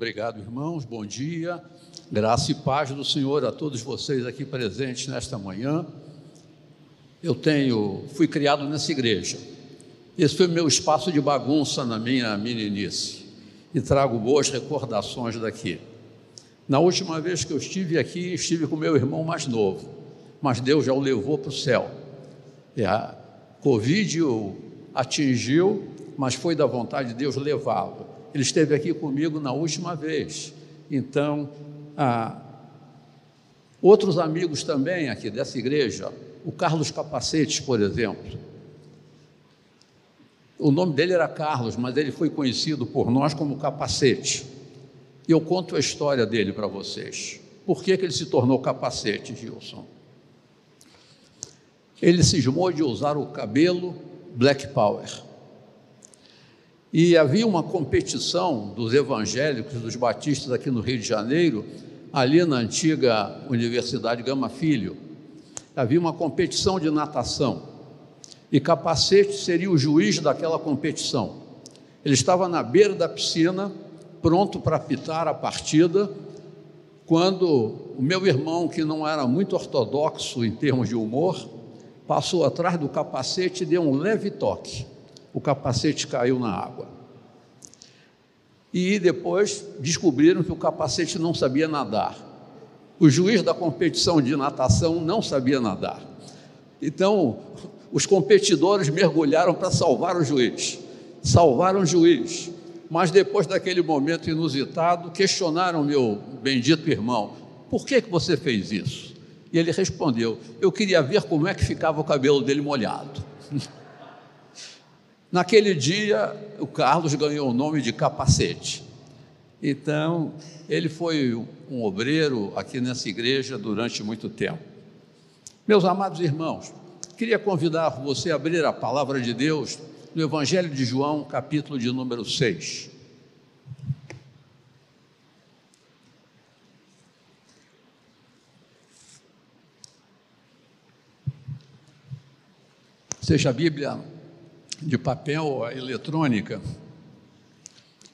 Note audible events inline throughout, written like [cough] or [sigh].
Obrigado, irmãos. Bom dia. Graça e paz do Senhor a todos vocês aqui presentes nesta manhã. Eu tenho, fui criado nessa igreja. Esse foi meu espaço de bagunça na minha meninice e trago boas recordações daqui. Na última vez que eu estive aqui, estive com meu irmão mais novo, mas Deus já o levou para o céu. E a Covid o atingiu, mas foi da vontade de Deus levá-lo. Ele esteve aqui comigo na última vez. Então, ah, outros amigos também aqui dessa igreja, o Carlos Capacetes, por exemplo. O nome dele era Carlos, mas ele foi conhecido por nós como Capacete. E eu conto a história dele para vocês. Por que, que ele se tornou capacete, Gilson? Ele cismou de usar o cabelo Black Power. E havia uma competição dos evangélicos, dos batistas aqui no Rio de Janeiro, ali na antiga Universidade Gama Filho. Havia uma competição de natação. E Capacete seria o juiz daquela competição. Ele estava na beira da piscina, pronto para apitar a partida, quando o meu irmão, que não era muito ortodoxo em termos de humor, passou atrás do capacete e deu um leve toque o capacete caiu na água. E depois descobriram que o capacete não sabia nadar. O juiz da competição de natação não sabia nadar. Então, os competidores mergulharam para salvar o juiz. Salvaram o juiz. Mas depois daquele momento inusitado, questionaram meu bendito irmão: por que, que você fez isso? E ele respondeu: eu queria ver como é que ficava o cabelo dele molhado. [laughs] Naquele dia, o Carlos ganhou o nome de capacete. Então, ele foi um obreiro aqui nessa igreja durante muito tempo. Meus amados irmãos, queria convidar você a abrir a palavra de Deus no Evangelho de João, capítulo de número 6. Seja a Bíblia de papel eletrônica.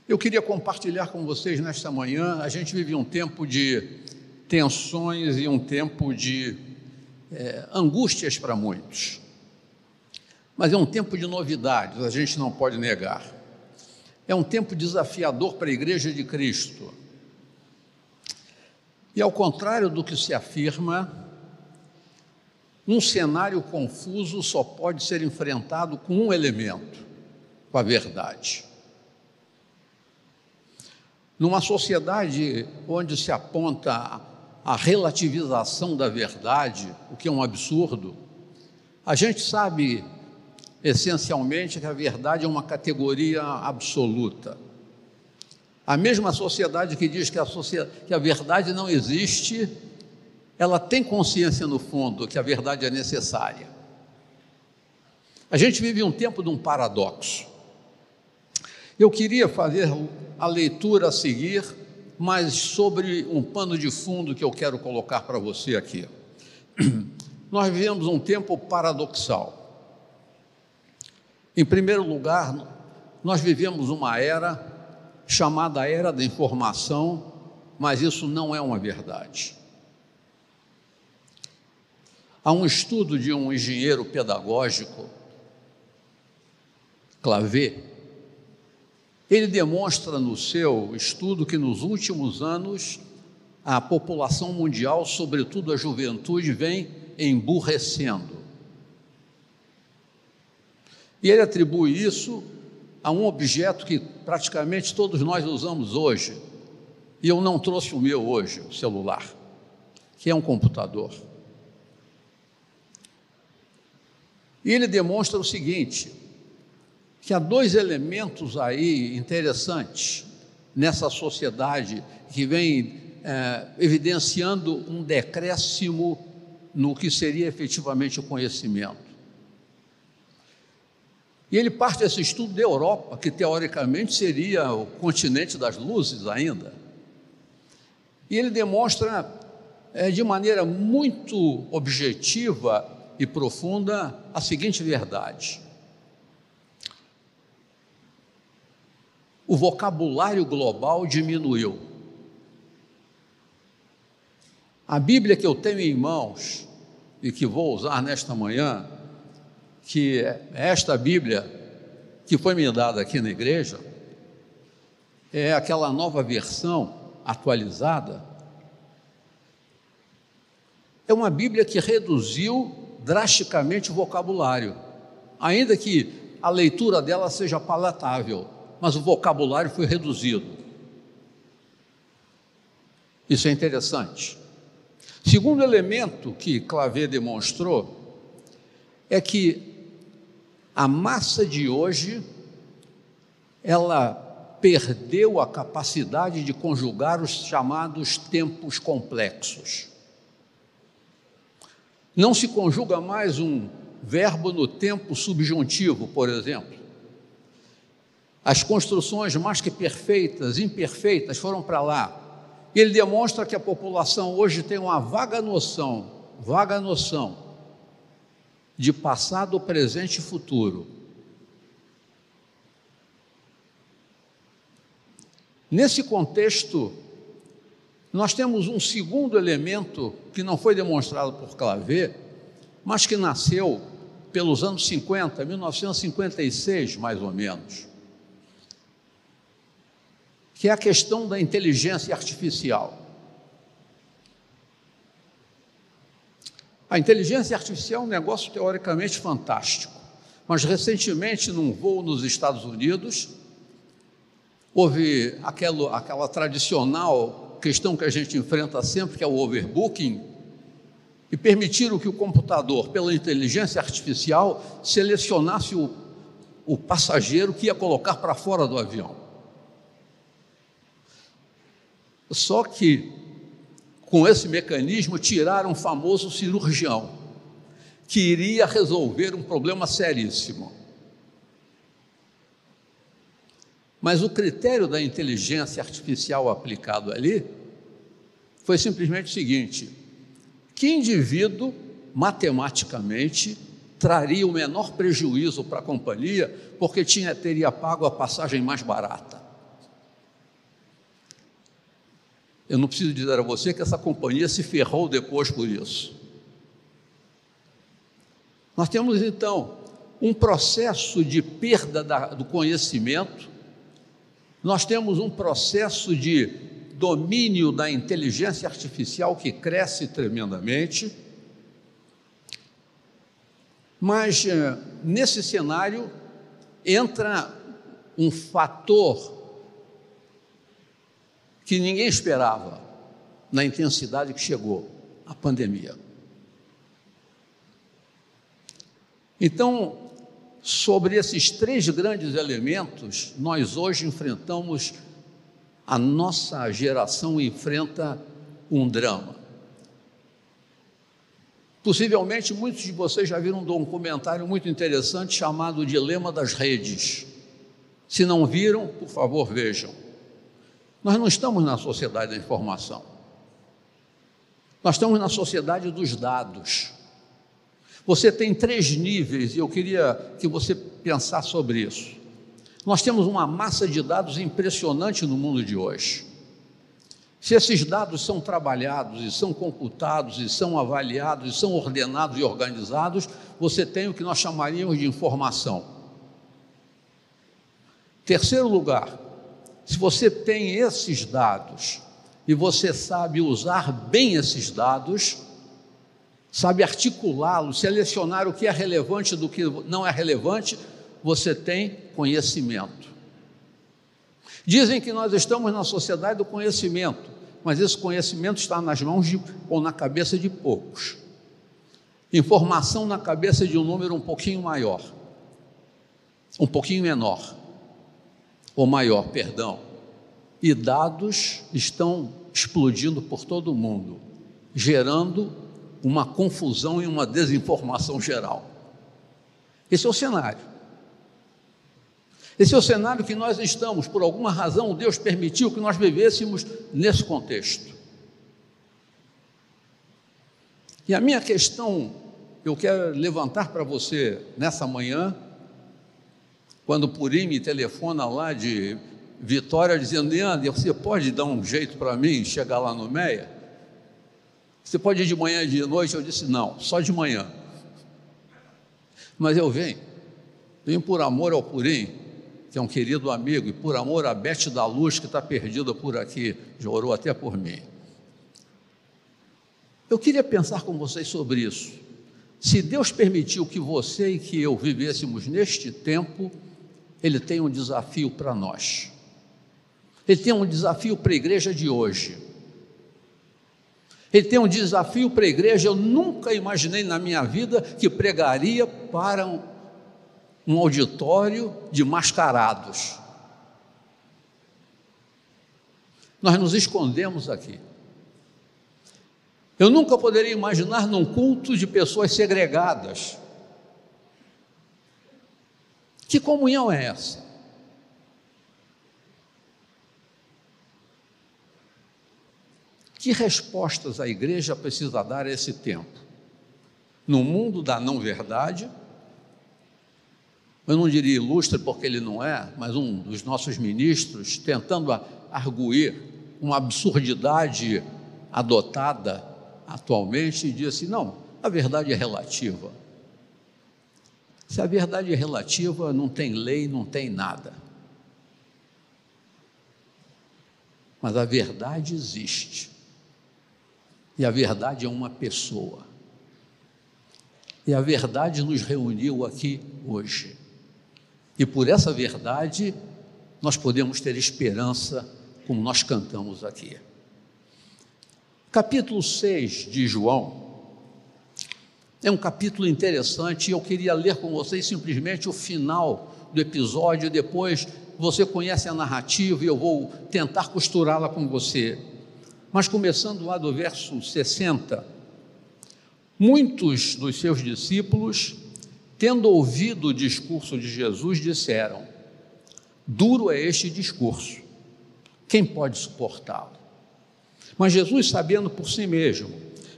Eu queria compartilhar com vocês nesta manhã. A gente vive um tempo de tensões e um tempo de é, angústias para muitos. Mas é um tempo de novidades, a gente não pode negar. É um tempo desafiador para a Igreja de Cristo. E ao contrário do que se afirma, um cenário confuso só pode ser enfrentado com um elemento: com a verdade. Numa sociedade onde se aponta a relativização da verdade, o que é um absurdo, a gente sabe essencialmente que a verdade é uma categoria absoluta. A mesma sociedade que diz que a, sociedade, que a verdade não existe ela tem consciência no fundo que a verdade é necessária. A gente vive um tempo de um paradoxo. Eu queria fazer a leitura a seguir, mas sobre um pano de fundo que eu quero colocar para você aqui. [clears throat] Nós vivemos um tempo paradoxal. Em primeiro lugar, nós vivemos uma era chamada era da informação, mas isso não é uma verdade. Há um estudo de um engenheiro pedagógico, Clavé, ele demonstra no seu estudo que nos últimos anos a população mundial, sobretudo a juventude, vem emburrecendo. E ele atribui isso a um objeto que praticamente todos nós usamos hoje. E eu não trouxe o meu hoje, o celular, que é um computador. E ele demonstra o seguinte: que há dois elementos aí interessantes nessa sociedade que vem é, evidenciando um decréscimo no que seria efetivamente o conhecimento. E ele parte desse estudo da Europa, que teoricamente seria o continente das luzes ainda. E ele demonstra é, de maneira muito objetiva e profunda a seguinte verdade: o vocabulário global diminuiu. A Bíblia que eu tenho em mãos e que vou usar nesta manhã, que é esta Bíblia que foi me dada aqui na igreja, é aquela nova versão atualizada. É uma Bíblia que reduziu drasticamente o vocabulário, ainda que a leitura dela seja palatável, mas o vocabulário foi reduzido. Isso é interessante. Segundo elemento que Clavé demonstrou é que a massa de hoje ela perdeu a capacidade de conjugar os chamados tempos complexos. Não se conjuga mais um verbo no tempo subjuntivo, por exemplo. As construções mais que perfeitas, imperfeitas, foram para lá. Ele demonstra que a população hoje tem uma vaga noção, vaga noção de passado, presente e futuro. Nesse contexto, nós temos um segundo elemento que não foi demonstrado por Clavé, mas que nasceu pelos anos 50, 1956 mais ou menos, que é a questão da inteligência artificial. A inteligência artificial é um negócio teoricamente fantástico, mas recentemente, num voo nos Estados Unidos, houve aquela, aquela tradicional questão que a gente enfrenta sempre, que é o overbooking, e permitiram que o computador, pela inteligência artificial, selecionasse o, o passageiro que ia colocar para fora do avião. Só que, com esse mecanismo, tiraram o famoso cirurgião, que iria resolver um problema seríssimo. Mas o critério da inteligência artificial aplicado ali foi simplesmente o seguinte: que indivíduo, matematicamente, traria o menor prejuízo para a companhia porque tinha, teria pago a passagem mais barata. Eu não preciso dizer a você que essa companhia se ferrou depois por isso. Nós temos então um processo de perda da, do conhecimento, nós temos um processo de domínio da inteligência artificial que cresce tremendamente. Mas eh, nesse cenário entra um fator que ninguém esperava na intensidade que chegou a pandemia. Então, sobre esses três grandes elementos, nós hoje enfrentamos a nossa geração enfrenta um drama. Possivelmente muitos de vocês já viram um documentário muito interessante chamado Dilema das Redes. Se não viram, por favor, vejam. Nós não estamos na sociedade da informação. Nós estamos na sociedade dos dados. Você tem três níveis e eu queria que você pensasse sobre isso. Nós temos uma massa de dados impressionante no mundo de hoje. Se esses dados são trabalhados e são computados e são avaliados e são ordenados e organizados, você tem o que nós chamaríamos de informação. Terceiro lugar, se você tem esses dados e você sabe usar bem esses dados, sabe articulá-los, selecionar o que é relevante do que não é relevante, você tem conhecimento. Dizem que nós estamos na sociedade do conhecimento, mas esse conhecimento está nas mãos de, ou na cabeça de poucos. Informação na cabeça de um número um pouquinho maior, um pouquinho menor, ou maior, perdão. E dados estão explodindo por todo o mundo, gerando uma confusão e uma desinformação geral. Esse é o cenário. Esse é o cenário que nós estamos, por alguma razão, Deus permitiu que nós vivêssemos nesse contexto. E a minha questão, eu quero levantar para você nessa manhã, quando Purim me telefona lá de Vitória dizendo: Leandro, você pode dar um jeito para mim chegar lá no Meia? Você pode ir de manhã e de noite? Eu disse: Não, só de manhã. Mas eu venho, venho por amor ao Purim, que é um querido amigo, e por amor a Bete da Luz, que está perdida por aqui, já orou até por mim. Eu queria pensar com vocês sobre isso. Se Deus permitiu que você e que eu vivêssemos neste tempo, Ele tem um desafio para nós. Ele tem um desafio para a igreja de hoje. Ele tem um desafio para a igreja. Eu nunca imaginei na minha vida que pregaria para um, um auditório de mascarados. Nós nos escondemos aqui. Eu nunca poderia imaginar num culto de pessoas segregadas. Que comunhão é essa? Que respostas a igreja precisa dar a esse tempo? No mundo da não-verdade, eu não diria ilustre porque ele não é, mas um dos nossos ministros tentando arguir uma absurdidade adotada atualmente diz assim: não, a verdade é relativa. Se a verdade é relativa, não tem lei, não tem nada. Mas a verdade existe. E a verdade é uma pessoa. E a verdade nos reuniu aqui hoje. E por essa verdade, nós podemos ter esperança, como nós cantamos aqui. Capítulo 6 de João é um capítulo interessante e eu queria ler com vocês simplesmente o final do episódio. Depois você conhece a narrativa e eu vou tentar costurá-la com você. Mas começando lá do verso 60, muitos dos seus discípulos, tendo ouvido o discurso de Jesus, disseram: Duro é este discurso, quem pode suportá-lo? Mas Jesus, sabendo por si mesmo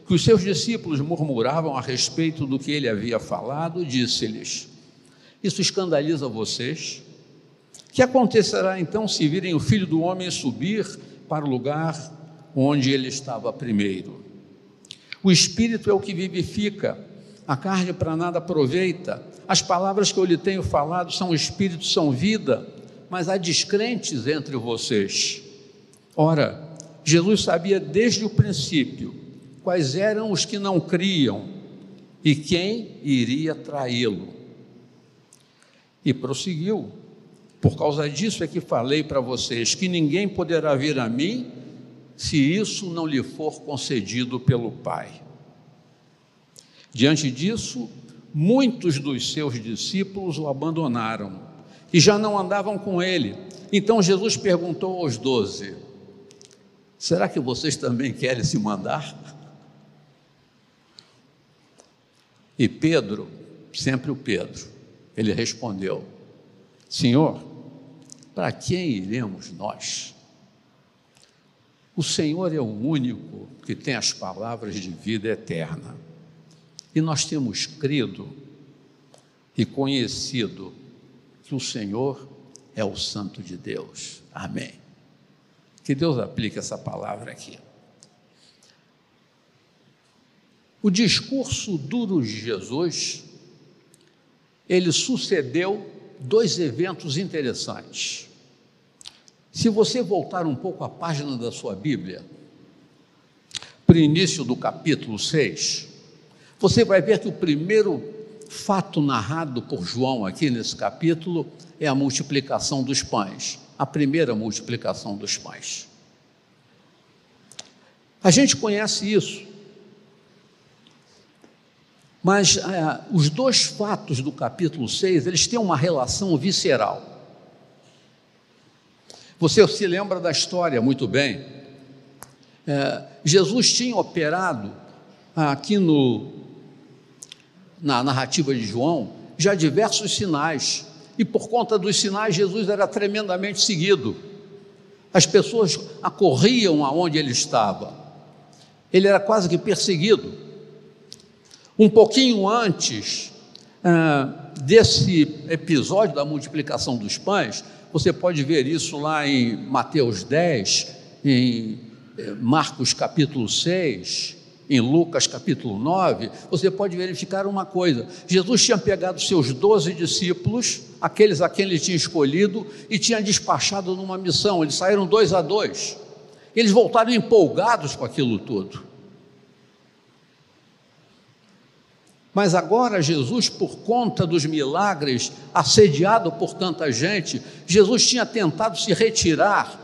que os seus discípulos murmuravam a respeito do que ele havia falado, disse-lhes: Isso escandaliza vocês? Que acontecerá então se virem o filho do homem subir para o lugar onde ele estava primeiro? O espírito é o que vivifica, a carne para nada aproveita. As palavras que eu lhe tenho falado são espírito, são vida, mas há descrentes entre vocês. Ora, Jesus sabia desde o princípio quais eram os que não criam e quem iria traí-lo. E prosseguiu. Por causa disso é que falei para vocês que ninguém poderá vir a mim se isso não lhe for concedido pelo Pai. Diante disso, muitos dos seus discípulos o abandonaram e já não andavam com ele. Então Jesus perguntou aos doze: Será que vocês também querem se mandar? E Pedro, sempre o Pedro, ele respondeu: Senhor, para quem iremos nós? O Senhor é o único que tem as palavras de vida eterna. E nós temos crido e conhecido que o Senhor é o Santo de Deus. Amém. Que Deus aplique essa palavra aqui. O discurso duro de Jesus, ele sucedeu dois eventos interessantes. Se você voltar um pouco à página da sua Bíblia, para o início do capítulo 6, você vai ver que o primeiro fato narrado por João aqui nesse capítulo é a multiplicação dos pães a primeira multiplicação dos pães. A gente conhece isso, mas é, os dois fatos do capítulo 6, eles têm uma relação visceral. Você se lembra da história muito bem. É, Jesus tinha operado aqui no, na narrativa de João já diversos sinais e por conta dos sinais, Jesus era tremendamente seguido. As pessoas acorriam aonde ele estava. Ele era quase que perseguido. Um pouquinho antes ah, desse episódio da multiplicação dos pães, Você pode ver isso lá em Mateus 10, em eh, Marcos capítulo 6, em Lucas capítulo 9, você pode verificar uma coisa: Jesus tinha pegado seus doze discípulos, aqueles a quem ele tinha escolhido, e tinha despachado numa missão. Eles saíram dois a dois. Eles voltaram empolgados com aquilo tudo. Mas agora Jesus, por conta dos milagres, assediado por tanta gente, Jesus tinha tentado se retirar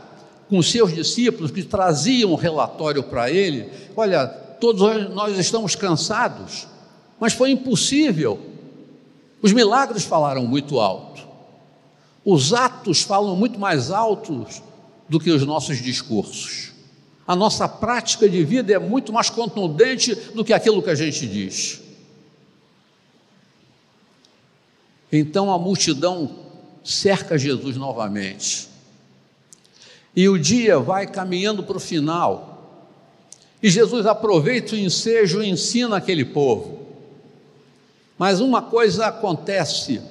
com seus discípulos que traziam um relatório para ele: olha, todos nós estamos cansados, mas foi impossível. Os milagres falaram muito alto, os atos falam muito mais altos do que os nossos discursos. A nossa prática de vida é muito mais contundente do que aquilo que a gente diz. Então a multidão cerca Jesus novamente. E o dia vai caminhando para o final. E Jesus aproveita o ensejo e ensina aquele povo. Mas uma coisa acontece.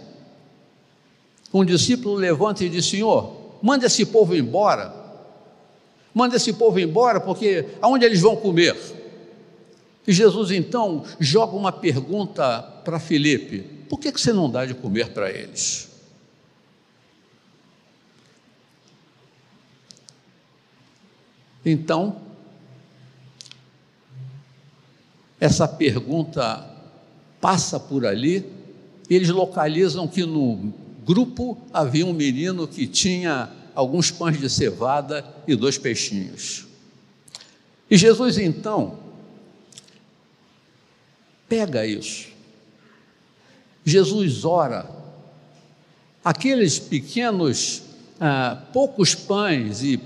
Um discípulo levanta e diz: Senhor, manda esse povo embora. Manda esse povo embora, porque aonde eles vão comer? E Jesus então joga uma pergunta para Filipe: por que, que você não dá de comer para eles? Então, essa pergunta passa por ali, eles localizam que no grupo havia um menino que tinha alguns pães de cevada e dois peixinhos. E Jesus então pega isso Jesus ora. Aqueles pequenos, ah, poucos pães e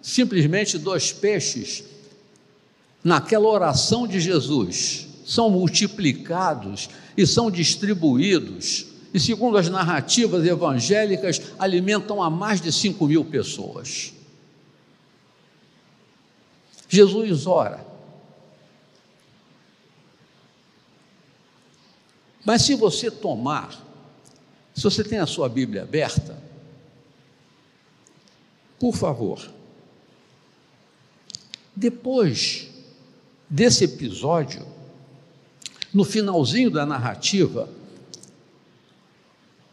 simplesmente dois peixes, naquela oração de Jesus, são multiplicados e são distribuídos, e segundo as narrativas evangélicas, alimentam a mais de 5 mil pessoas. Jesus ora. Mas se você tomar, se você tem a sua Bíblia aberta, por favor, depois desse episódio, no finalzinho da narrativa,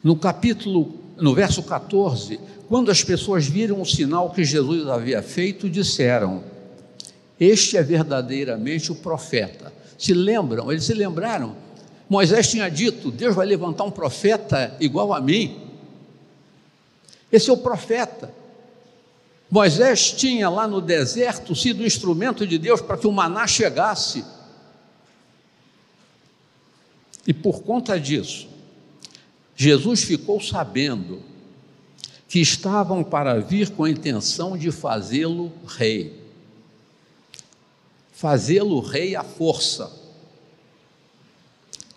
no capítulo, no verso 14, quando as pessoas viram o sinal que Jesus havia feito, disseram: Este é verdadeiramente o profeta. Se lembram? Eles se lembraram Moisés tinha dito: Deus vai levantar um profeta igual a mim. Esse é o profeta. Moisés tinha lá no deserto sido instrumento de Deus para que o maná chegasse. E por conta disso, Jesus ficou sabendo que estavam para vir com a intenção de fazê-lo rei. Fazê-lo rei à força.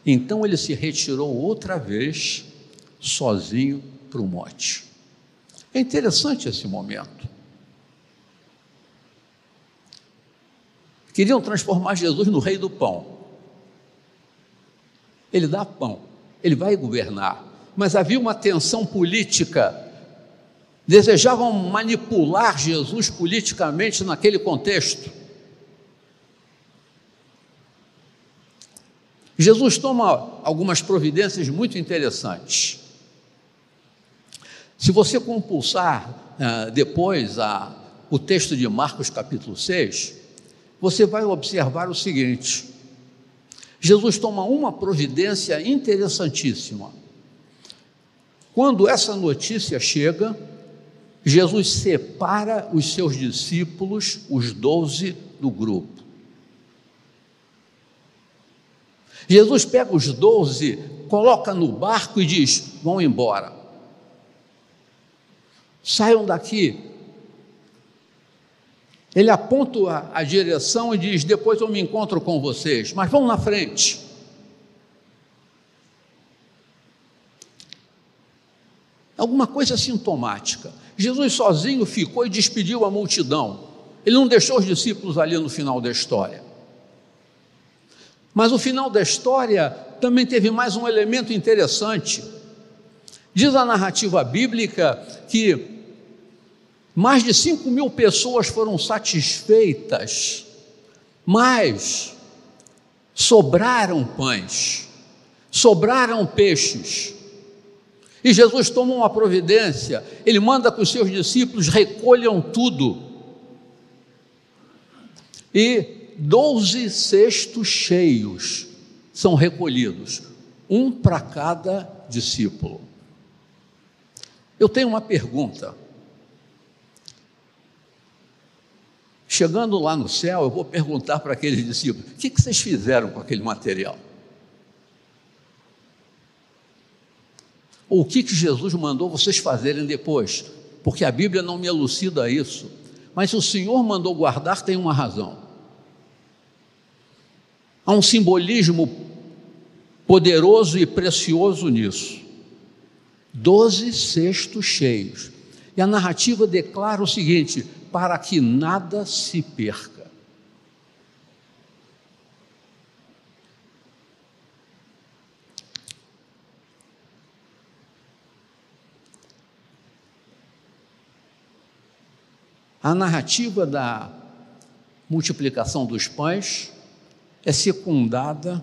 Então ele se retirou outra vez, sozinho, para o monte. É interessante esse momento. Queriam transformar Jesus no rei do pão. Ele dá pão, ele vai governar, mas havia uma tensão política. Desejavam manipular Jesus politicamente naquele contexto. Jesus toma algumas providências muito interessantes. Se você compulsar uh, depois a, o texto de Marcos capítulo 6, você vai observar o seguinte: Jesus toma uma providência interessantíssima. Quando essa notícia chega, Jesus separa os seus discípulos, os doze, do grupo. Jesus pega os doze, coloca no barco e diz: vão embora. Saiam daqui. Ele aponta a, direção e diz: depois eu me encontro com vocês, mas vão na frente. Alguma coisa sintomática. Jesus sozinho ficou e despediu a multidão. Ele não deixou os discípulos ali no final da história. Mas o final da história também teve mais um elemento interessante. Diz a narrativa bíblica que mais de 5 mil pessoas foram satisfeitas, mas sobraram pães, sobraram peixes. E Jesus toma uma providência, ele manda que os seus discípulos recolham tudo. E doze cestos cheios são recolhidos, um para cada discípulo. Eu tenho uma pergunta. Chegando lá no céu, eu vou perguntar para aqueles discípulos: o que, vocês fizeram com aquele material? Ou o que, que Jesus mandou vocês fazerem depois? Porque a Bíblia não me elucida isso. Mas se o Senhor mandou guardar, tem uma razão. Há um simbolismo poderoso e precioso nisso. Doze cestos cheios. E a narrativa declara o seguinte: para que nada se perca. A narrativa da multiplicação dos pães é secundada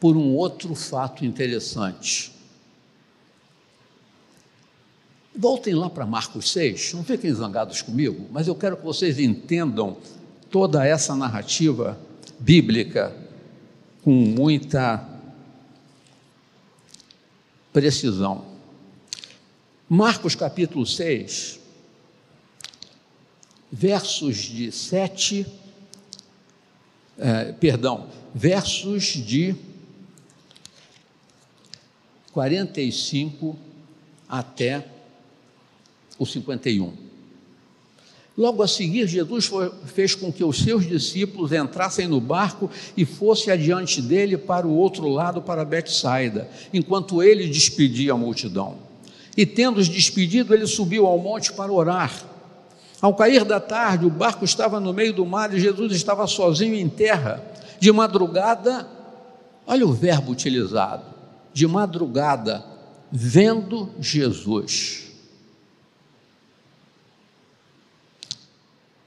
por um outro fato interessante. Voltem lá para Marcos 6, não fiquem zangados comigo, mas eu quero que vocês entendam toda essa narrativa bíblica com muita precisão. Marcos capítulo 6, versos de 7, eh, perdão, versos de 45 até o 51. Logo a seguir, Jesus foi, fez com que os seus discípulos entrassem no barco e fosse adiante dele para o outro lado, para Betsaida, enquanto ele despedia a multidão. E tendo-os despedido, ele subiu ao monte para orar. Ao cair da tarde, o barco estava no meio do mar e Jesus estava sozinho em terra. De madrugada, olha o verbo utilizado, de madrugada, vendo Jesus.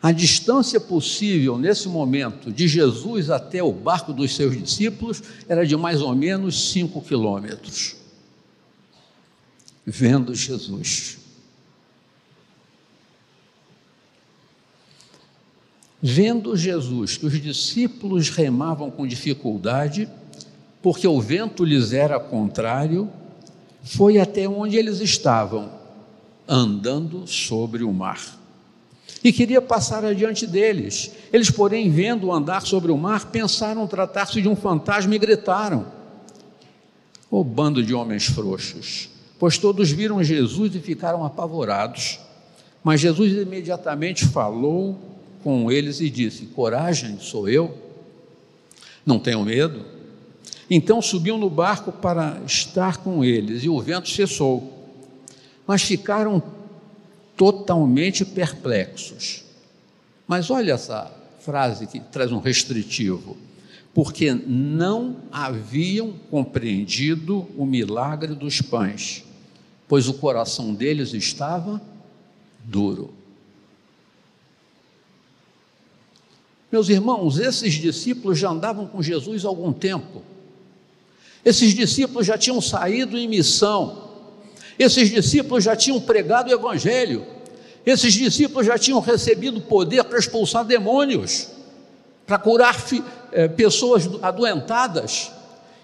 A distância possível nesse momento de Jesus até o barco dos seus discípulos era de mais ou menos cinco quilômetros. Vendo Jesus. Vendo Jesus que os discípulos remavam com dificuldade, porque o vento lhes era contrário, foi até onde eles estavam, andando sobre o mar. E queria passar adiante deles. Eles, porém, vendo andar sobre o mar, pensaram tratar-se de um fantasma e gritaram: O bando de homens frouxos! Pois todos viram Jesus e ficaram apavorados. Mas Jesus imediatamente falou com eles e disse: Coragem, sou eu, não tenham medo. Então subiu no barco para estar com eles, e o vento cessou. Mas ficaram totalmente perplexos. Mas olha essa frase que traz um restritivo. Porque não haviam compreendido o milagre dos pães, pois o coração deles estava duro. Meus irmãos, esses discípulos já andavam com Jesus há algum tempo. Esses discípulos já tinham saído em missão. Esses discípulos já tinham pregado o Evangelho. Esses discípulos já tinham recebido poder para expulsar demônios, para curar é, pessoas adoentadas.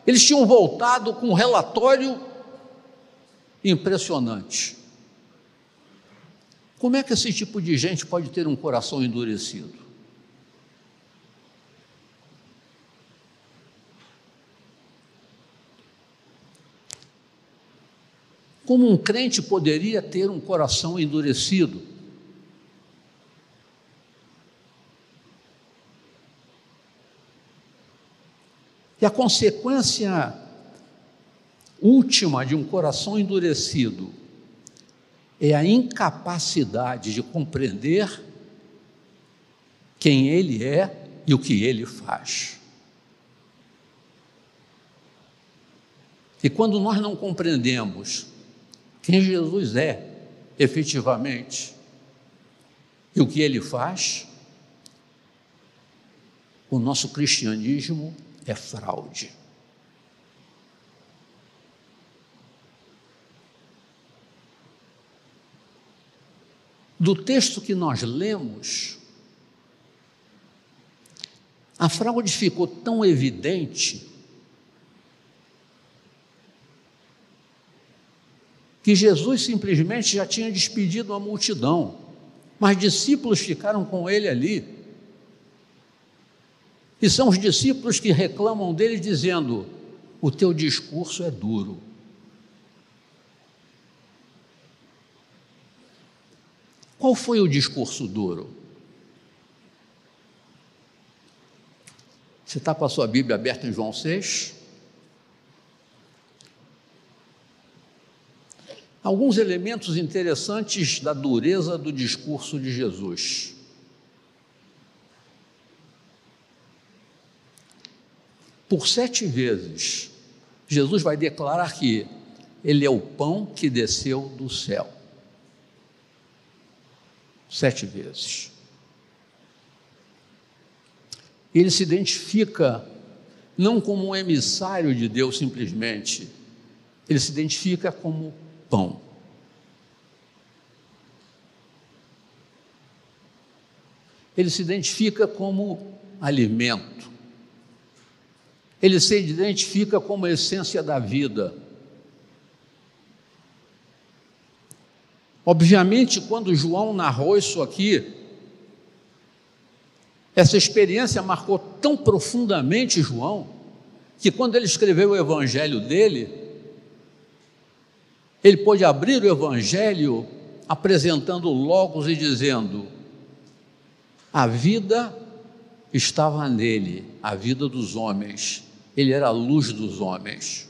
Eles tinham voltado com um relatório impressionante. Como é que esse tipo de gente pode ter um coração endurecido? Como um crente poderia ter um coração endurecido? E a consequência última de um coração endurecido é a incapacidade de compreender quem ele é e o que ele faz. E quando nós não compreendemos quem Jesus é efetivamente e o que ele faz, o nosso cristianismo é fraude. Do texto que nós lemos, a fraude ficou tão evidente que Jesus simplesmente já tinha despedido a multidão, mas discípulos ficaram com ele ali. E são os discípulos que reclamam dele, dizendo: O teu discurso é duro. Qual foi o discurso duro? Você está com a sua Bíblia aberta em João 6? Alguns elementos interessantes da dureza do discurso de Jesus. Por sete vezes, Jesus vai declarar que Ele é o pão que desceu do céu. Sete vezes. Ele se identifica não como um emissário de Deus simplesmente, ele se identifica como pão. Ele se identifica como alimento. Ele se identifica como a essência da vida. Obviamente, quando João narrou isso aqui, essa experiência marcou tão profundamente João, que quando ele escreveu o evangelho dele, ele pôde abrir o evangelho apresentando Logos e dizendo: a vida estava nele, a vida dos homens, ele era a luz dos homens.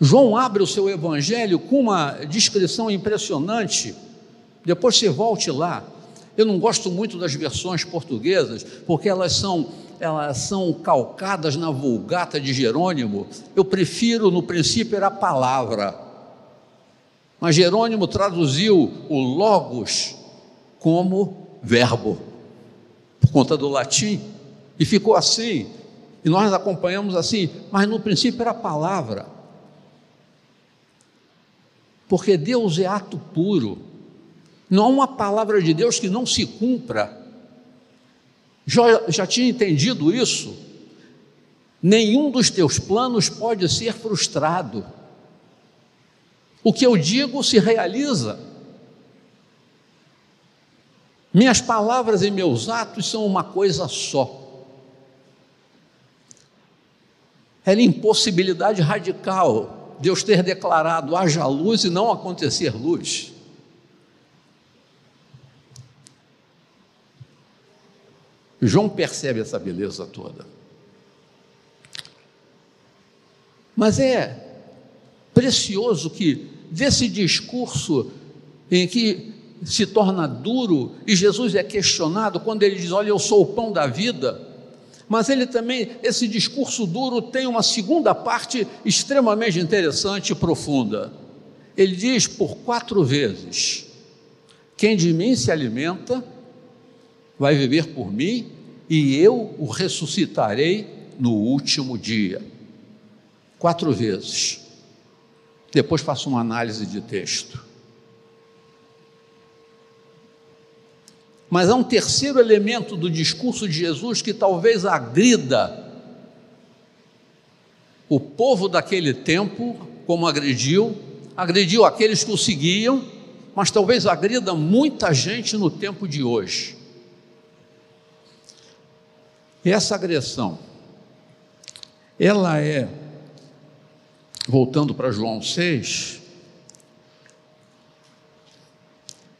João abre o seu evangelho com uma descrição impressionante. Depois você volte lá. Eu não gosto muito das versões portuguesas, porque elas são elas são calcadas na vulgata de Jerônimo. Eu prefiro, no princípio, era a palavra. Mas Jerônimo traduziu o logos como verbo por conta do latim, e ficou assim, e nós acompanhamos assim, mas no princípio era a palavra. Porque Deus é ato puro, não há uma palavra de Deus que não se cumpra. Já, já tinha entendido isso? Nenhum dos teus planos pode ser frustrado. O que eu digo se realiza. Minhas palavras e meus atos são uma coisa só. Era impossibilidade radical Deus ter declarado haja luz e não acontecer luz. João percebe essa beleza toda. Mas é precioso que desse discurso em que se torna duro e Jesus é questionado quando ele diz: Olha, eu sou o pão da vida. Mas ele também, esse discurso duro tem uma segunda parte extremamente interessante e profunda. Ele diz por quatro vezes: Quem de mim se alimenta, vai viver por mim, e eu o ressuscitarei no último dia. Quatro vezes. Depois faço uma análise de texto. Mas há um terceiro elemento do discurso de Jesus que talvez agrida o povo daquele tempo, como agrediu, agrediu aqueles que o seguiam, mas talvez agrida muita gente no tempo de hoje. Essa agressão, ela é, voltando para João 6,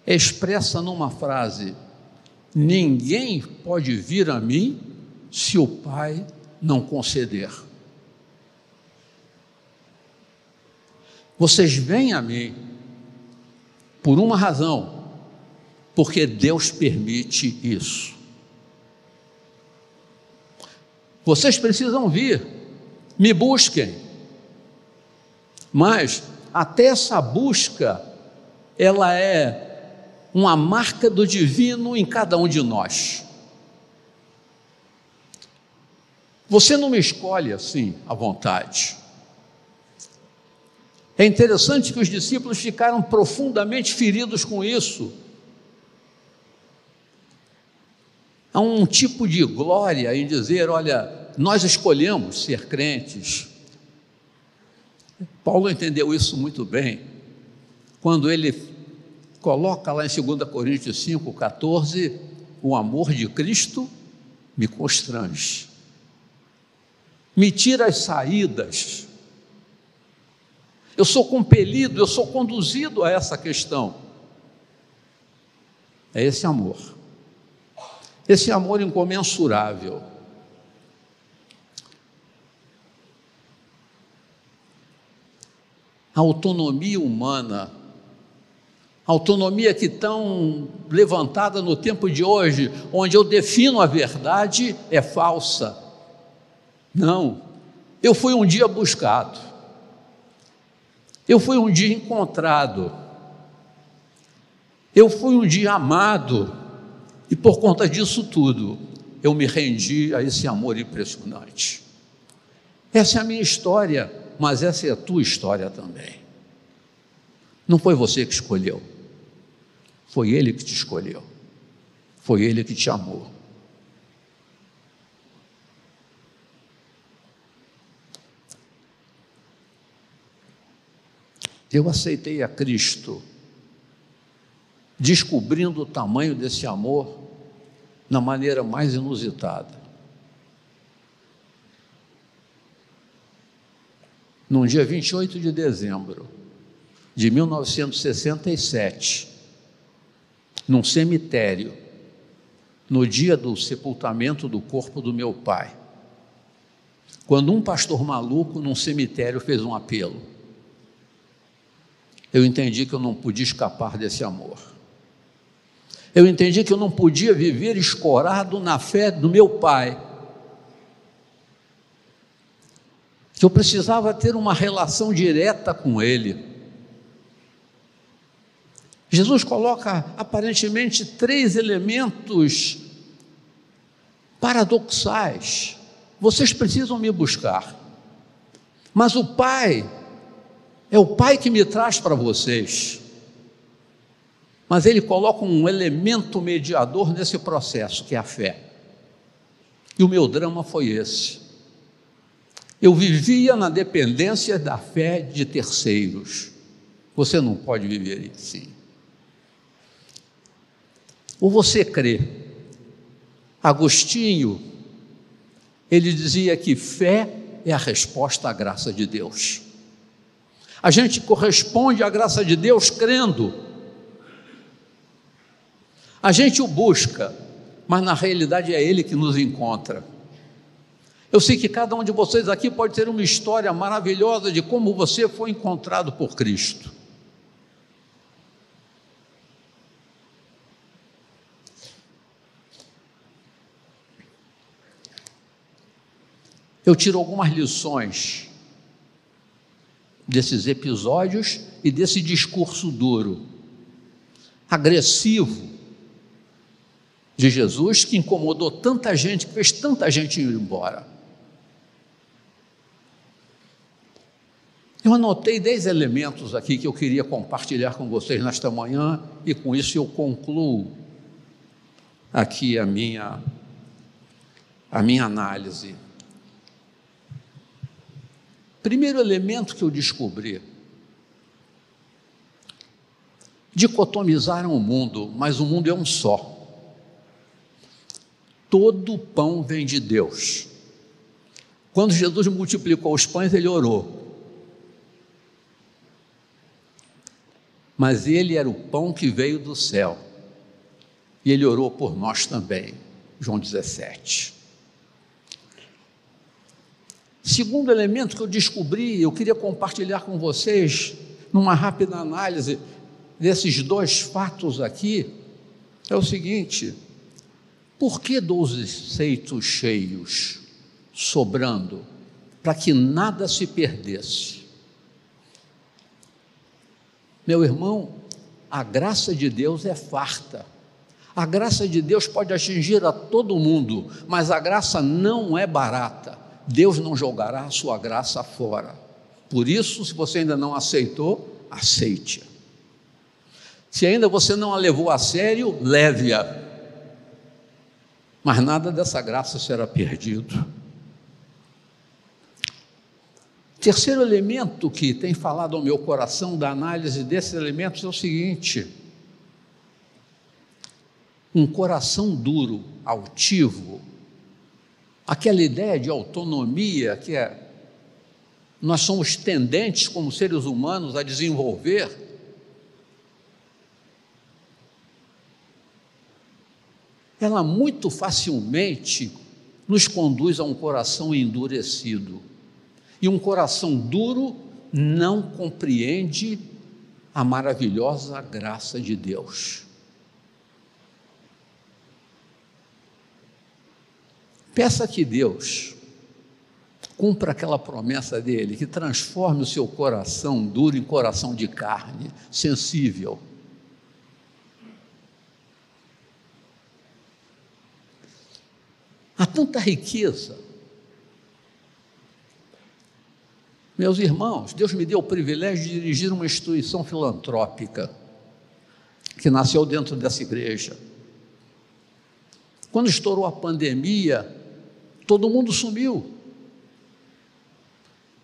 é expressa numa frase Ninguém pode vir a mim se o Pai não conceder. Vocês vêm a mim por uma razão, porque Deus permite isso. Vocês precisam vir, me busquem. Mas até essa busca, ela é uma marca do divino em cada um de nós. Você não me escolhe assim à vontade. É interessante que os discípulos ficaram profundamente feridos com isso. Há um tipo de glória em dizer: olha, nós escolhemos ser crentes. Paulo entendeu isso muito bem, quando ele coloca lá em 2 Coríntios 5, 14: o amor de Cristo me constrange me tira as saídas. Eu sou compelido, eu sou conduzido a essa questão. É esse amor. Esse amor incomensurável. A autonomia humana, a autonomia que tão levantada no tempo de hoje, onde eu defino a verdade, é falsa. Não, eu fui um dia buscado, eu fui um dia encontrado, eu fui um dia amado, e por conta disso tudo, eu me rendi a esse amor impressionante. Essa é a minha história, mas essa é a tua história também. Não foi você que escolheu, foi Ele que te escolheu, foi Ele que te amou. Eu aceitei a Cristo, descobrindo o tamanho desse amor na maneira mais inusitada. Num dia 28 de dezembro de 1967, num cemitério, no dia do sepultamento do corpo do meu pai, quando um pastor maluco num cemitério fez um apelo eu entendi que eu não podia escapar desse amor. Eu entendi que eu não podia viver escorado na fé do meu pai. Que eu precisava ter uma relação direta com ele. Jesus coloca aparentemente três elementos paradoxais. Vocês precisam me buscar. Mas o Pai é o Pai que me traz para vocês. Mas ele coloca um elemento mediador nesse processo, que é a fé. E o meu drama foi esse. Eu vivia na dependência da fé de terceiros. Você não pode viver assim. Ou você crê. Agostinho, ele dizia que fé é a resposta à graça de Deus. A gente corresponde à graça de Deus crendo. A gente o busca, mas na realidade é Ele que nos encontra. Eu sei que cada um de vocês aqui pode ter uma história maravilhosa de como você foi encontrado por Cristo. Eu tiro algumas lições desses episódios e desse discurso duro, agressivo de Jesus que incomodou tanta gente, que fez tanta gente ir embora. Eu anotei dez elementos aqui que eu queria compartilhar com vocês nesta manhã e com isso eu concluo aqui a minha a minha análise. Primeiro elemento que eu descobri: dicotomizaram o mundo, mas o mundo é um só. Todo pão vem de Deus. Quando Jesus multiplicou os pães, ele orou. Mas ele era o pão que veio do céu. E ele orou por nós também. João 17. Segundo elemento que eu descobri, eu queria compartilhar com vocês, numa rápida análise desses dois fatos aqui, é o seguinte: por que doze ceitos cheios? sobrando, para que nada se perdesse. Meu irmão, a graça de Deus é farta. A graça de Deus pode atingir a todo mundo, mas a graça não é barata. Deus não jogará a sua graça fora. Por isso, se você ainda não aceitou, aceite-a. Se ainda você não a levou a sério, leve-a. Mas nada dessa graça será perdido. Terceiro elemento que tem falado ao meu coração da análise desses elementos é o seguinte: um coração duro, altivo, aquela ideia de autonomia que é nós somos tendentes como seres humanos a desenvolver, ela muito facilmente nos conduz a um coração endurecido. E um coração duro não compreende a maravilhosa graça de Deus. Peça que Deus cumpra aquela promessa dele, que transforme o seu coração duro em coração de carne, sensível. Há tanta riqueza Meus irmãos, Deus me deu o privilégio de dirigir uma instituição filantrópica que nasceu dentro dessa igreja. Quando estourou a pandemia, todo mundo sumiu.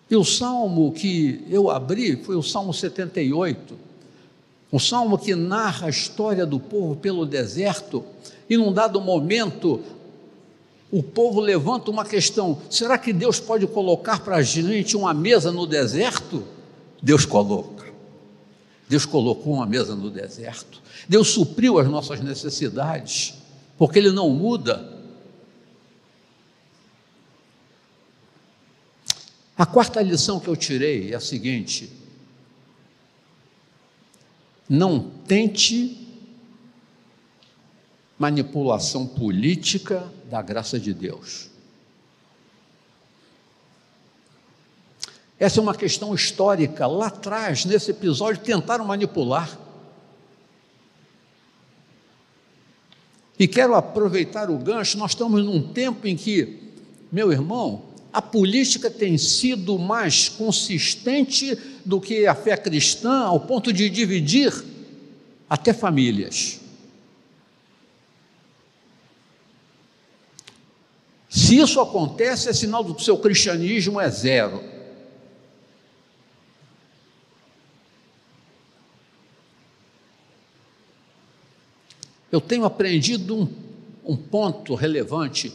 E o salmo que eu abri foi o Salmo 78, um salmo que narra a história do povo pelo deserto, e num dado momento o povo levanta uma questão: será que Deus pode colocar para a gente uma mesa no deserto? Deus coloca. Deus colocou uma mesa no deserto. Deus supriu as nossas necessidades, porque Ele não muda. A quarta lição que eu tirei é a seguinte: não tente manipulação política da graça de Deus. Essa é uma questão histórica. Lá atrás, nesse episódio, tentaram manipular. E quero aproveitar o gancho, nós estamos num tempo em que, meu irmão, a política tem sido mais consistente do que a fé cristã, ao ponto de dividir até famílias. Se isso acontece, é sinal do seu cristianismo é zero. Eu tenho aprendido um, um ponto relevante: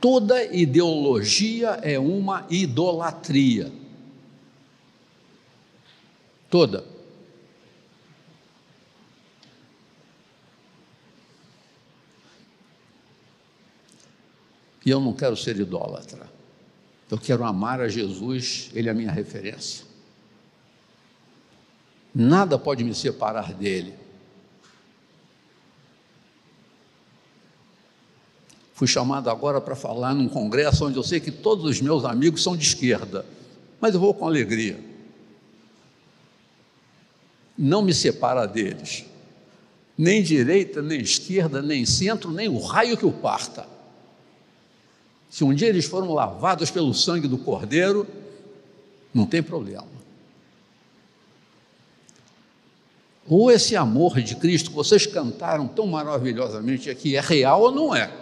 toda ideologia é uma idolatria. Toda. E eu não quero ser idólatra. Eu quero amar a Jesus, Ele é a minha referência. Nada pode me separar dele. Fui chamado agora para falar num congresso onde eu sei que todos os meus amigos são de esquerda, mas eu vou com alegria. Não me separa deles, nem direita, nem esquerda, nem centro, nem o raio que o parta. Se um dia eles foram lavados pelo sangue do Cordeiro, não tem problema. Ou esse amor de Cristo que vocês cantaram tão maravilhosamente aqui é real ou não é?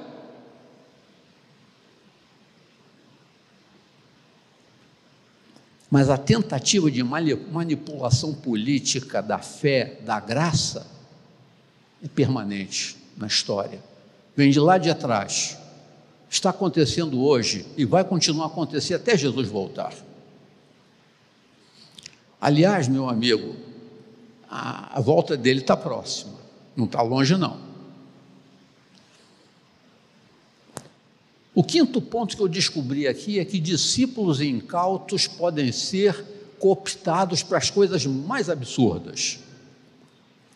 Mas a tentativa de manipulação política da fé, da graça, é permanente na história. Vem de lá de atrás está acontecendo hoje e vai continuar a acontecer até Jesus voltar. Aliás, meu amigo, a, a volta dele está próxima, não está longe, não. O quinto ponto que eu descobri aqui é que discípulos incautos podem ser cooptados para as coisas mais absurdas.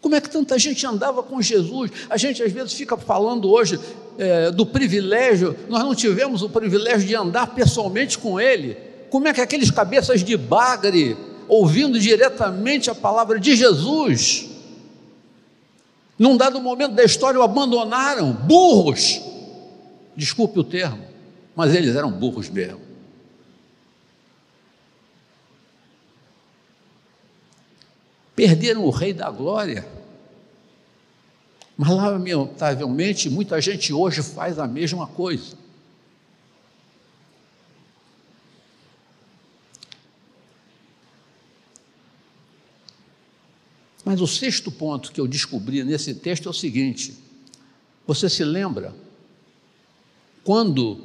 Como é que tanta gente andava com Jesus? A gente às vezes fica falando hoje, é, do privilégio, nós não tivemos o privilégio de andar pessoalmente com ele. Como é que aqueles cabeças de bagre, ouvindo diretamente a palavra de Jesus, num dado momento da história o abandonaram, burros, desculpe o termo, mas eles eram burros mesmo. Perderam o Rei da Glória. Mas, lamentavelmente, muita gente hoje faz a mesma coisa. Mas o sexto ponto que eu descobri nesse texto é o seguinte: você se lembra quando,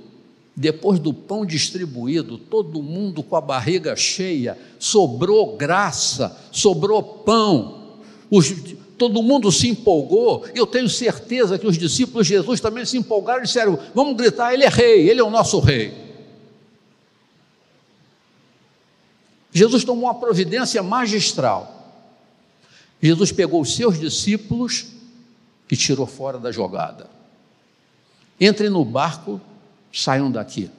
depois do pão distribuído, todo mundo com a barriga cheia, sobrou graça, sobrou pão, os, todo mundo se empolgou, eu tenho certeza que os discípulos de Jesus também se empolgaram e disseram: vamos gritar, Ele é rei, Ele é o nosso rei. Jesus tomou uma providência magistral. Jesus pegou os seus discípulos e tirou fora da jogada. Entrem no barco, saiam daqui.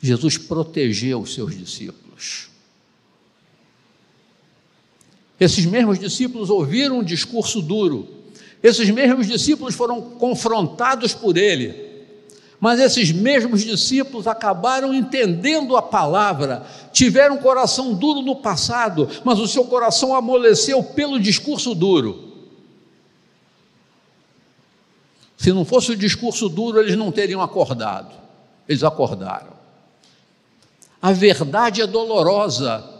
Jesus protegeu os seus discípulos. Esses mesmos discípulos ouviram um discurso duro. Esses mesmos discípulos foram confrontados por ele. Mas esses mesmos discípulos acabaram entendendo a palavra, tiveram um coração duro no passado, mas o seu coração amoleceu pelo discurso duro. Se não fosse o discurso duro, eles não teriam acordado. Eles acordaram. A verdade é dolorosa,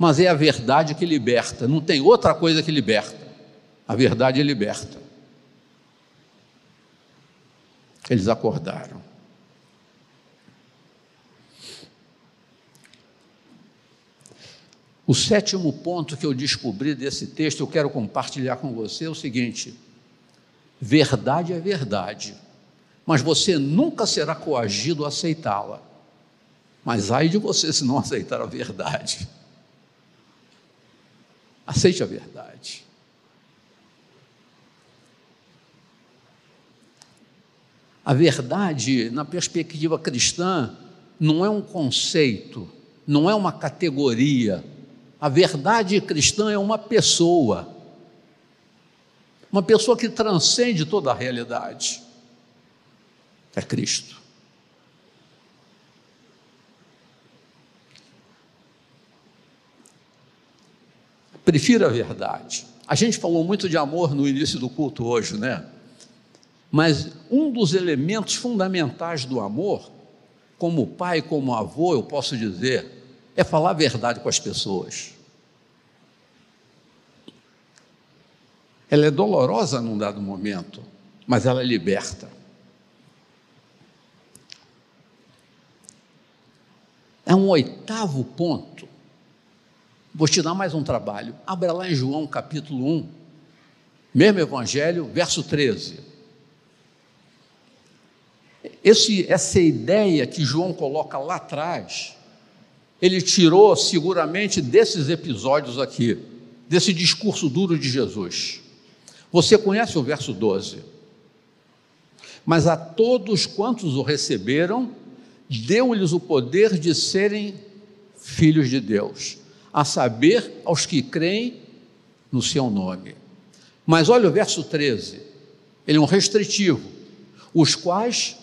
mas é a verdade que liberta. Não tem outra coisa que liberta. A verdade liberta. Eles acordaram. O sétimo ponto que eu descobri desse texto, eu quero compartilhar com você, é o seguinte: verdade é verdade, mas você nunca será coagido a aceitá-la. Mas ai de você se não aceitar a verdade. Aceite a verdade. A verdade, na perspectiva cristã, não é um conceito, não é uma categoria. A verdade cristã é uma pessoa. Uma pessoa que transcende toda a realidade. É Cristo. Prefira a verdade. A gente falou muito de amor no início do culto hoje, né? Mas um dos elementos fundamentais do amor, como pai, como avô, eu posso dizer, é falar a verdade com as pessoas. Ela é dolorosa num dado momento, mas ela liberta. É um oitavo ponto. Vou te dar mais um trabalho. Abra lá em João capítulo 1, mesmo evangelho, verso 13. Esse, essa ideia que João coloca lá atrás, ele tirou seguramente desses episódios aqui, desse discurso duro de Jesus. Você conhece o verso 12? Mas a todos quantos o receberam, deu-lhes o poder de serem filhos de Deus, a saber, aos que creem no seu nome. Mas olha o verso 13, ele é um restritivo, os quais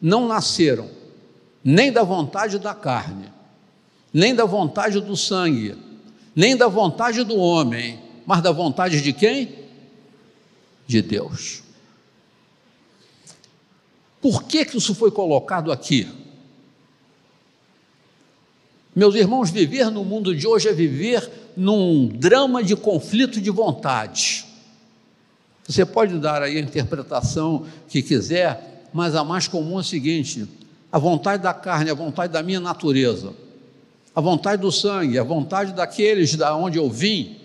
não nasceram nem da vontade da carne, nem da vontade do sangue, nem da vontade do homem, mas da vontade de quem? De Deus. Por que, que isso foi colocado aqui? Meus irmãos, viver no mundo de hoje é viver num drama de conflito de vontades. Você pode dar aí a interpretação que quiser, mas a mais comum é a seguinte: a vontade da carne, a vontade da minha natureza, a vontade do sangue, a vontade daqueles da onde eu vim,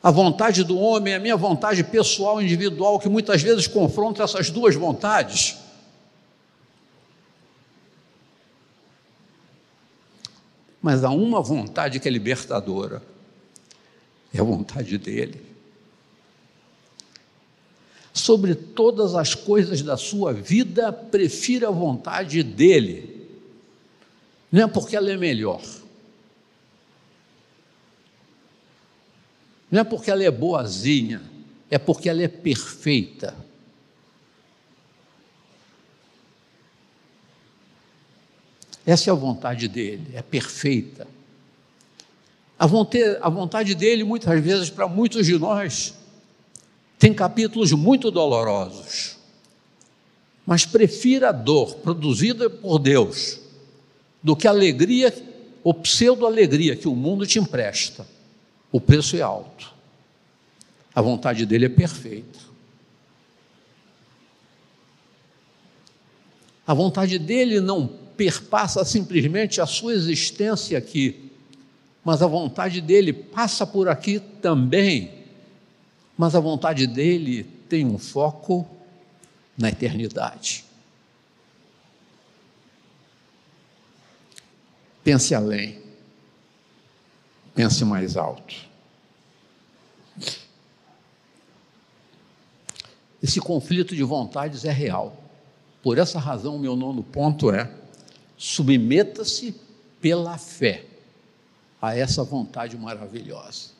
a vontade do homem, a minha vontade pessoal, individual, que muitas vezes confronta essas duas vontades. Mas há uma vontade que é libertadora, é a vontade dele. sobre todas as coisas da sua vida, prefira a vontade dele. Não é porque ela é melhor. Não é porque ela é boazinha, é porque ela é perfeita. Essa é a vontade dele, é perfeita. A vontade, dele, muitas vezes, para muitos de nós, tem capítulos muito dolorosos. Mas prefira a dor produzida por Deus do que a alegria, ou pseudo-alegria que o mundo te empresta. O preço é alto. A vontade dele é perfeita. A vontade dele não perpassa simplesmente a sua existência aqui, mas a vontade dele passa por aqui também mas a vontade dele tem um foco na eternidade. Pense além, pense mais alto. Esse conflito de vontades é real. Por essa razão, o meu nono ponto é: submeta-se pela fé a essa vontade maravilhosa.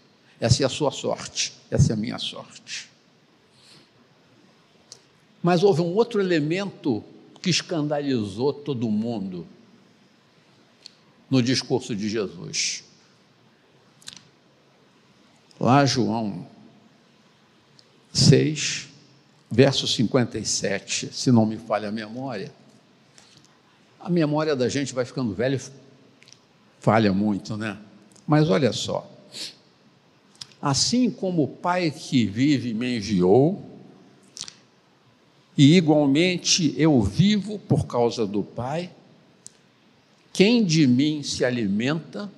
Essa é a sua sorte, essa é a minha sorte. Mas houve um outro elemento que escandalizou todo mundo no discurso de Jesus. Lá, João 6, verso 57, se não me falha a memória. A memória da gente vai ficando velha, falha muito, né? Mas olha só. Assim como o Pai que vive me enviou, e igualmente eu vivo por causa do Pai, quem de mim se alimenta,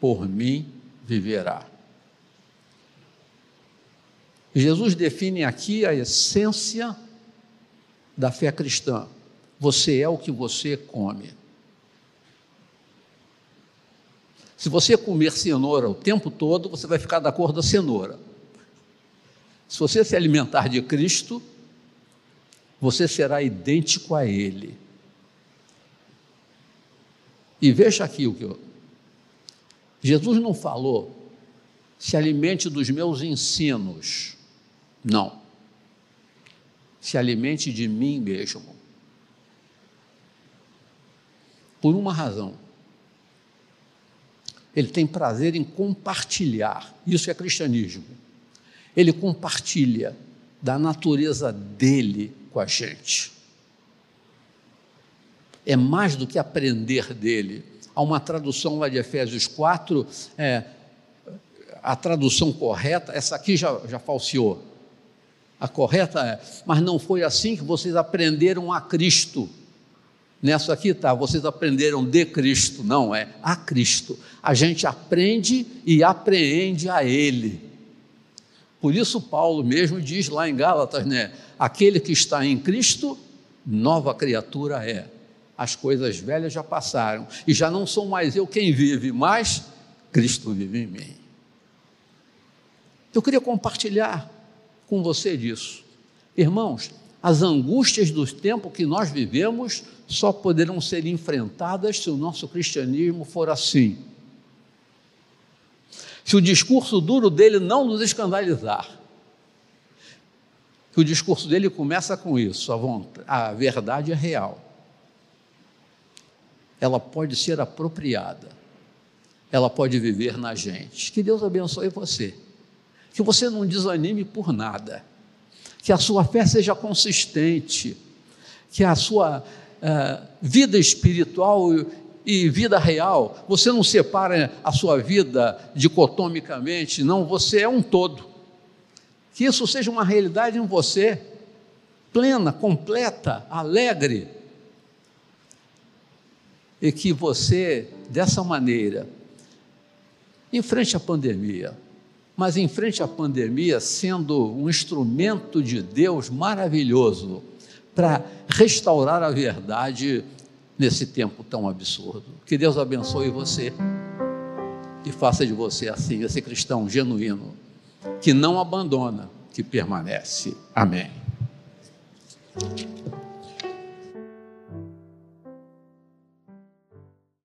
por mim viverá. Jesus define aqui a essência da fé cristã. Você é o que você come. Se você comer cenoura o tempo todo, você vai ficar da cor da cenoura. Se você se alimentar de Cristo, você será idêntico a Ele. E veja aqui o que eu. Jesus não falou, se alimente dos meus ensinos. Não. Se alimente de mim mesmo. Por uma razão. Ele tem prazer em compartilhar. Isso é cristianismo. Ele compartilha da natureza dele com a gente. É mais do que aprender dele. Há uma tradução lá de Efésios 4, é, a tradução correta, essa aqui já, já falseou. A correta é, mas não foi assim que vocês aprenderam a Cristo. Nessa aqui está, vocês aprenderam de Cristo, não é a Cristo. A gente aprende e apreende a Ele. Por isso Paulo mesmo diz lá em Gálatas, né? Aquele que está em Cristo, nova criatura é. As coisas velhas já passaram e já não sou mais eu quem vive, mas Cristo vive em mim. Eu queria compartilhar com você disso. Irmãos, as angústias dos tempos que nós vivemos só poderão ser enfrentadas se o nosso cristianismo for assim. Se o discurso duro dele não nos escandalizar. Que o discurso dele começa com isso, a, vontade, a verdade é real. Ela pode ser apropriada. Ela pode viver na gente. Que Deus abençoe você. Que você não desanime por nada. Que a sua fé seja consistente. Que a sua é, vida espiritual e vida real. Você não separa a sua vida dicotomicamente, não, você é um todo. Que isso seja uma realidade em você, plena, completa, alegre. E que você, dessa maneira, enfrente a pandemia, mas enfrente a pandemia sendo um instrumento de Deus maravilhoso para restaurar a verdade nesse tempo tão absurdo. Que Deus abençoe você e faça de você assim, esse cristão genuíno, que não abandona, que permanece. Amém.